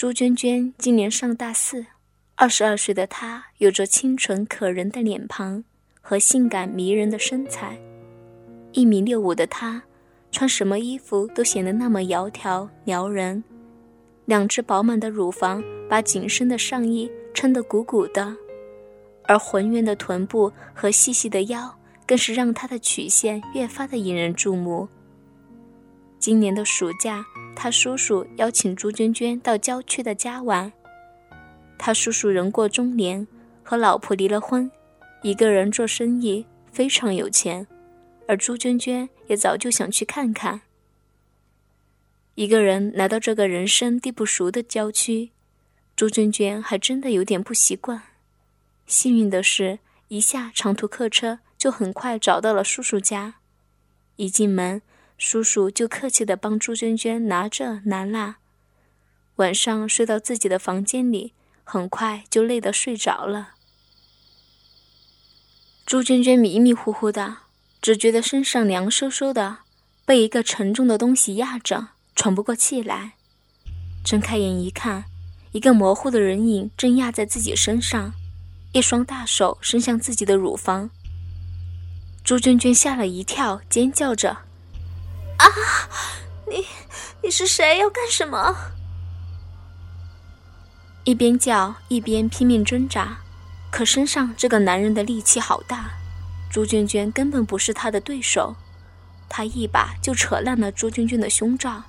朱娟娟今年上大四，二十二岁的她有着清纯可人的脸庞和性感迷人的身材。一米六五的她，穿什么衣服都显得那么窈窕撩人。两只饱满的乳房把紧身的上衣撑得鼓鼓的，而浑圆的臀部和细细的腰，更是让她的曲线越发的引人注目。今年的暑假。他叔叔邀请朱娟娟到郊区的家玩。他叔叔人过中年，和老婆离了婚，一个人做生意，非常有钱。而朱娟娟也早就想去看看。一个人来到这个人生地不熟的郊区，朱娟娟还真的有点不习惯。幸运的是，一下长途客车就很快找到了叔叔家。一进门。叔叔就客气地帮朱娟娟拿这拿那，晚上睡到自己的房间里，很快就累得睡着了。朱娟娟迷迷糊糊的，只觉得身上凉飕飕的，被一个沉重的东西压着，喘不过气来。睁开眼一看，一个模糊的人影正压在自己身上，一双大手伸向自己的乳房。朱娟娟吓了一跳，尖叫着。啊！你你是谁？要干什么？一边叫一边拼命挣扎，可身上这个男人的力气好大，朱娟娟根本不是他的对手。他一把就扯烂了朱娟娟的胸罩，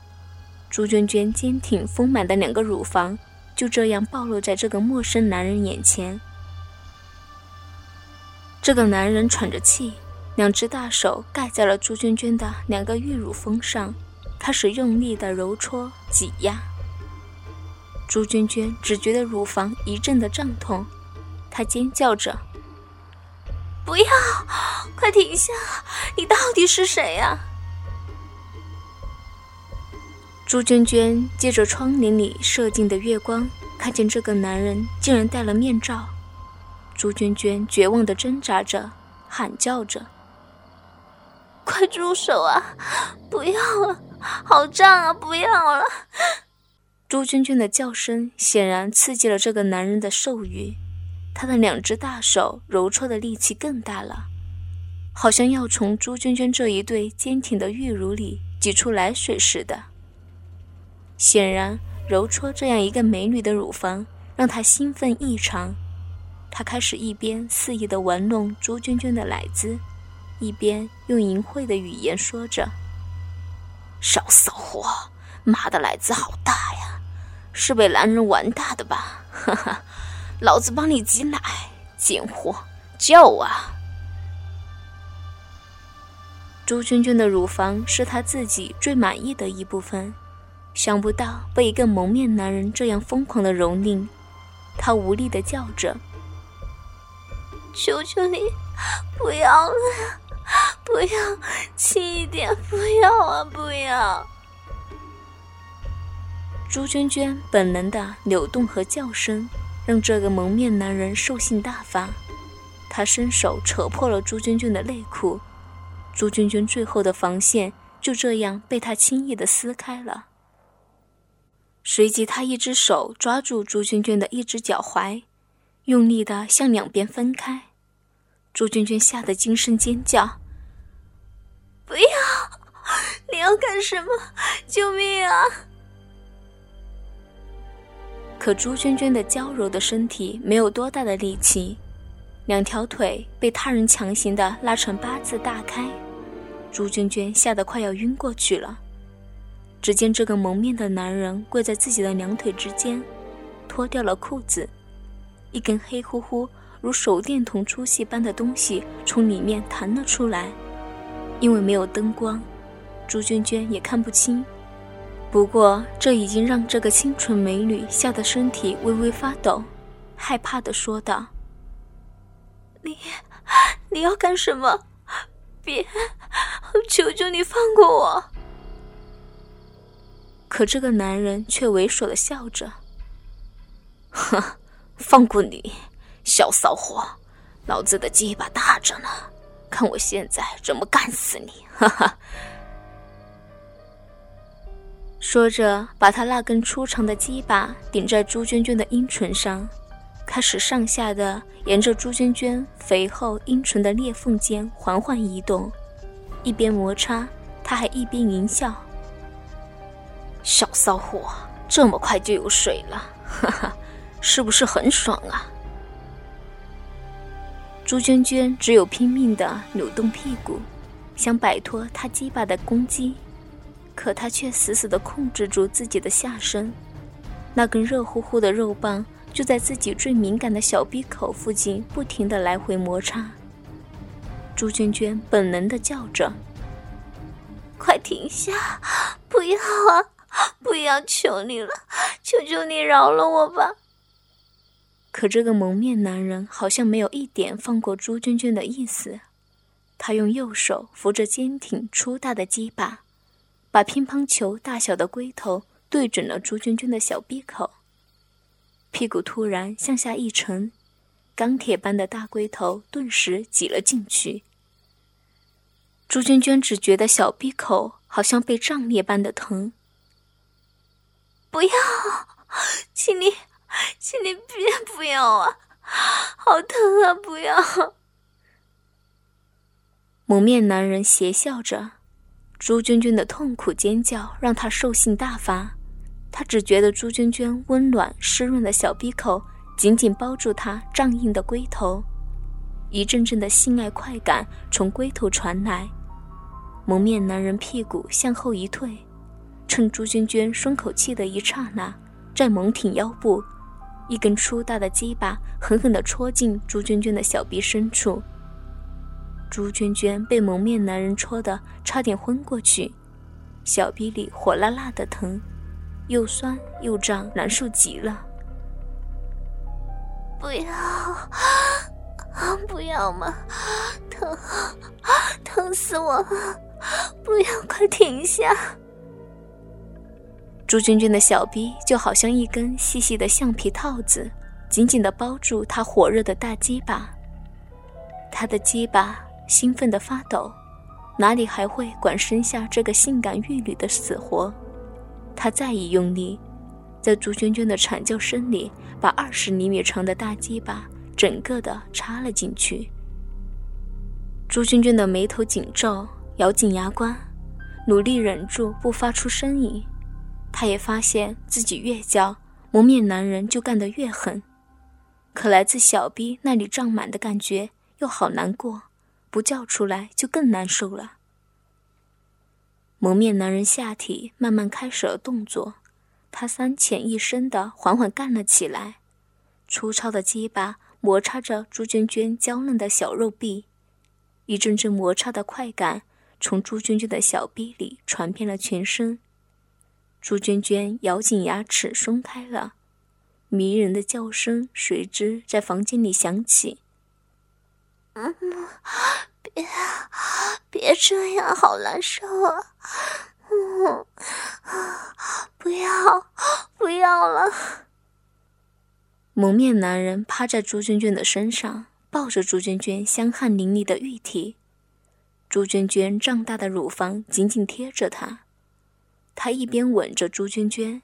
朱娟娟坚挺丰满的两个乳房就这样暴露在这个陌生男人眼前。这个男人喘着气。两只大手盖在了朱娟娟的两个玉乳峰上，开始用力的揉搓挤压。朱娟娟只觉得乳房一阵的胀痛，她尖叫着：“不要！快停下！你到底是谁呀？”朱娟娟借着窗帘里射进的月光，看见这个男人竟然戴了面罩。朱娟娟绝望的挣扎着，喊叫着。快住手啊！不要了，好胀啊！不要了。朱娟娟的叫声显然刺激了这个男人的兽欲，他的两只大手揉搓的力气更大了，好像要从朱娟娟这一对坚挺的玉乳里挤出奶水似的。显然，揉搓这样一个美女的乳房让他兴奋异常，他开始一边肆意地玩弄朱娟娟的奶子。一边用淫秽的语言说着：“少骚货，妈的奶子好大呀，是被男人玩大的吧？哈哈，老子帮你挤奶，贱货，叫啊！”朱娟娟的乳房是她自己最满意的一部分，想不到被一个蒙面男人这样疯狂的蹂躏，她无力的叫着：“求求你，不要了！”不要，轻一点！不要啊，不要！朱娟娟本能的扭动和叫声，让这个蒙面男人兽性大发。他伸手扯破了朱娟娟的内裤，朱娟娟最后的防线就这样被他轻易的撕开了。随即，他一只手抓住朱娟娟的一只脚踝，用力的向两边分开。朱娟娟吓得惊声尖叫。你要干什么？救命啊！可朱娟娟的娇柔的身体没有多大的力气，两条腿被他人强行的拉成八字大开，朱娟娟吓得快要晕过去了。只见这个蒙面的男人跪在自己的两腿之间，脱掉了裤子，一根黑乎乎如手电筒粗细般的东西从里面弹了出来。因为没有灯光，朱娟娟也看不清。不过，这已经让这个清纯美女吓得身体微微发抖，害怕的说道：“你，你要干什么？别，求求你放过我！”可这个男人却猥琐的笑着：“哼，放过你，小骚货，老子的鸡巴大着呢。”看我现在怎么干死你！哈哈！说着，把他那根粗长的鸡巴顶在朱娟娟的阴唇上，开始上下的沿着朱娟娟肥厚阴唇的裂缝间缓缓移动，一边摩擦，他还一边淫笑：“小骚货，这么快就有水了，哈哈，是不是很爽啊？”朱娟娟只有拼命地扭动屁股，想摆脱他鸡巴的攻击，可他却死死地控制住自己的下身，那根热乎乎的肉棒就在自己最敏感的小鼻口附近不停地来回摩擦。朱娟娟本能地叫着：“快停下！不要啊！不要！求你了！求求你饶了我吧！”可这个蒙面男人好像没有一点放过朱娟娟的意思，他用右手扶着坚挺粗大的鸡巴，把乒乓球大小的龟头对准了朱娟娟的小闭口，屁股突然向下一沉，钢铁般的大龟头顿时挤了进去。朱娟娟只觉得小闭口好像被胀裂般的疼，不要，请你。请你别不要啊！好疼啊！不要！蒙面男人邪笑着，朱娟娟的痛苦尖叫让他兽性大发。他只觉得朱娟娟温暖湿润的小鼻口紧紧包住他胀硬的龟头，一阵阵的性爱快感从龟头传来。蒙面男人屁股向后一退，趁朱娟娟松口气的一刹那，再猛挺腰部。一根粗大的鸡巴狠狠地戳进朱娟娟的小臂深处，朱娟娟被蒙面男人戳得差点昏过去，小臂里火辣辣的疼，又酸又胀，难受极了。不要啊，不要嘛，疼，疼死我了！不要，快停下！朱娟娟的小臂就好像一根细细的橡皮套子，紧紧地包住她火热的大鸡巴。她的鸡巴兴奋的发抖，哪里还会管身下这个性感玉女的死活？他再一用力，在朱娟娟的惨叫声里，把二十厘米长的大鸡巴整个的插了进去。朱娟娟的眉头紧皱，咬紧牙关，努力忍住不发出声音。她也发现自己越叫，蒙面男人就干得越狠，可来自小逼那里胀满的感觉又好难过，不叫出来就更难受了。蒙面男人下体慢慢开始了动作，他三浅一深的缓缓干了起来，粗糙的鸡巴摩擦着朱娟娟娇嫩的小肉臂，一阵阵摩擦的快感从朱娟娟的小臂里传遍了全身。朱娟娟咬紧牙齿，松开了，迷人的叫声随之在房间里响起。嗯，别，别这样，好难受啊！嗯，不要，不要了。蒙面男人趴在朱娟娟的身上，抱着朱娟娟香汗淋漓的玉体，朱娟娟胀大的乳房紧紧贴着他。他一边吻着朱娟娟，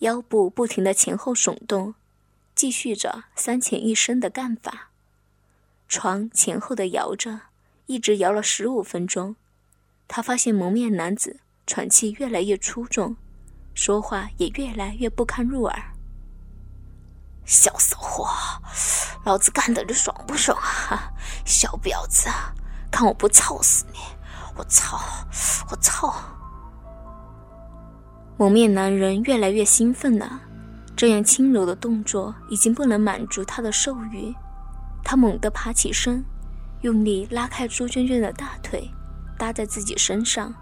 腰部不停的前后耸动，继续着三浅一深的干法。床前后的摇着，一直摇了十五分钟。他发现蒙面男子喘气越来越粗重，说话也越来越不堪入耳。小骚货，老子干的你爽不爽啊？小婊子，看我不操死你！我操！我操！蒙面男人越来越兴奋了，这样轻柔的动作已经不能满足他的兽欲。他猛地爬起身，用力拉开朱娟娟的大腿，搭在自己身上。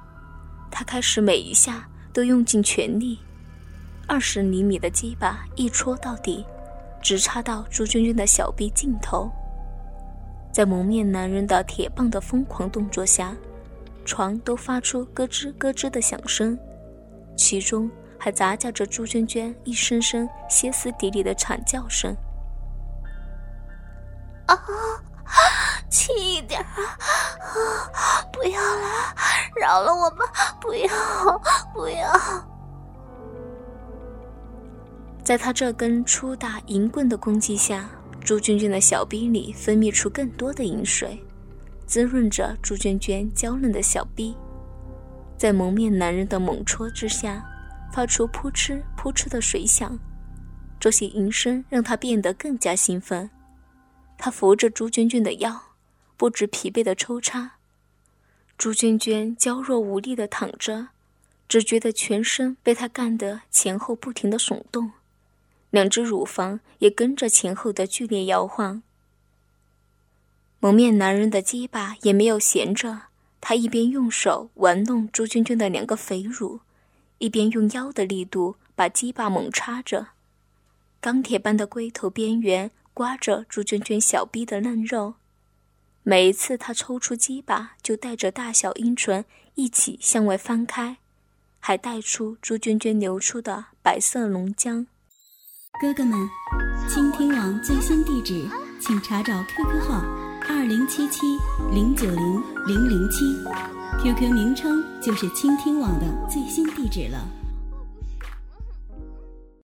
他开始每一下都用尽全力，二十厘米的鸡巴一戳到底，直插到朱娟娟的小臂尽头。在蒙面男人的铁棒的疯狂动作下，床都发出咯吱咯吱的响声。其中还杂夹着朱娟娟一声声歇斯底里的惨叫声。啊，轻一点啊！不要了，饶了我吧！不要，不要！在他这根粗大银棍的攻击下，朱娟娟的小臂里分泌出更多的银水，滋润着朱娟娟娇嫩的小臂。在蒙面男人的猛戳之下，发出扑哧扑哧的水响。这些银声让他变得更加兴奋。他扶着朱娟娟的腰，不知疲惫的抽插。朱娟娟娇弱无力地躺着，只觉得全身被他干得前后不停地耸动，两只乳房也跟着前后的剧烈摇晃。蒙面男人的鸡巴也没有闲着，他一边用手玩弄朱娟娟的两个肥乳，一边用腰的力度把鸡巴猛插着，钢铁般的龟头边缘刮着朱娟娟小臂的嫩肉。每一次他抽出鸡巴，就带着大小阴唇一起向外翻开，还带出朱娟娟流出的白色浓浆。哥哥们，倾听网最新地址，请查找 QQ 号二零七七零九零零零七，QQ 名称就是倾听网的最新地址了。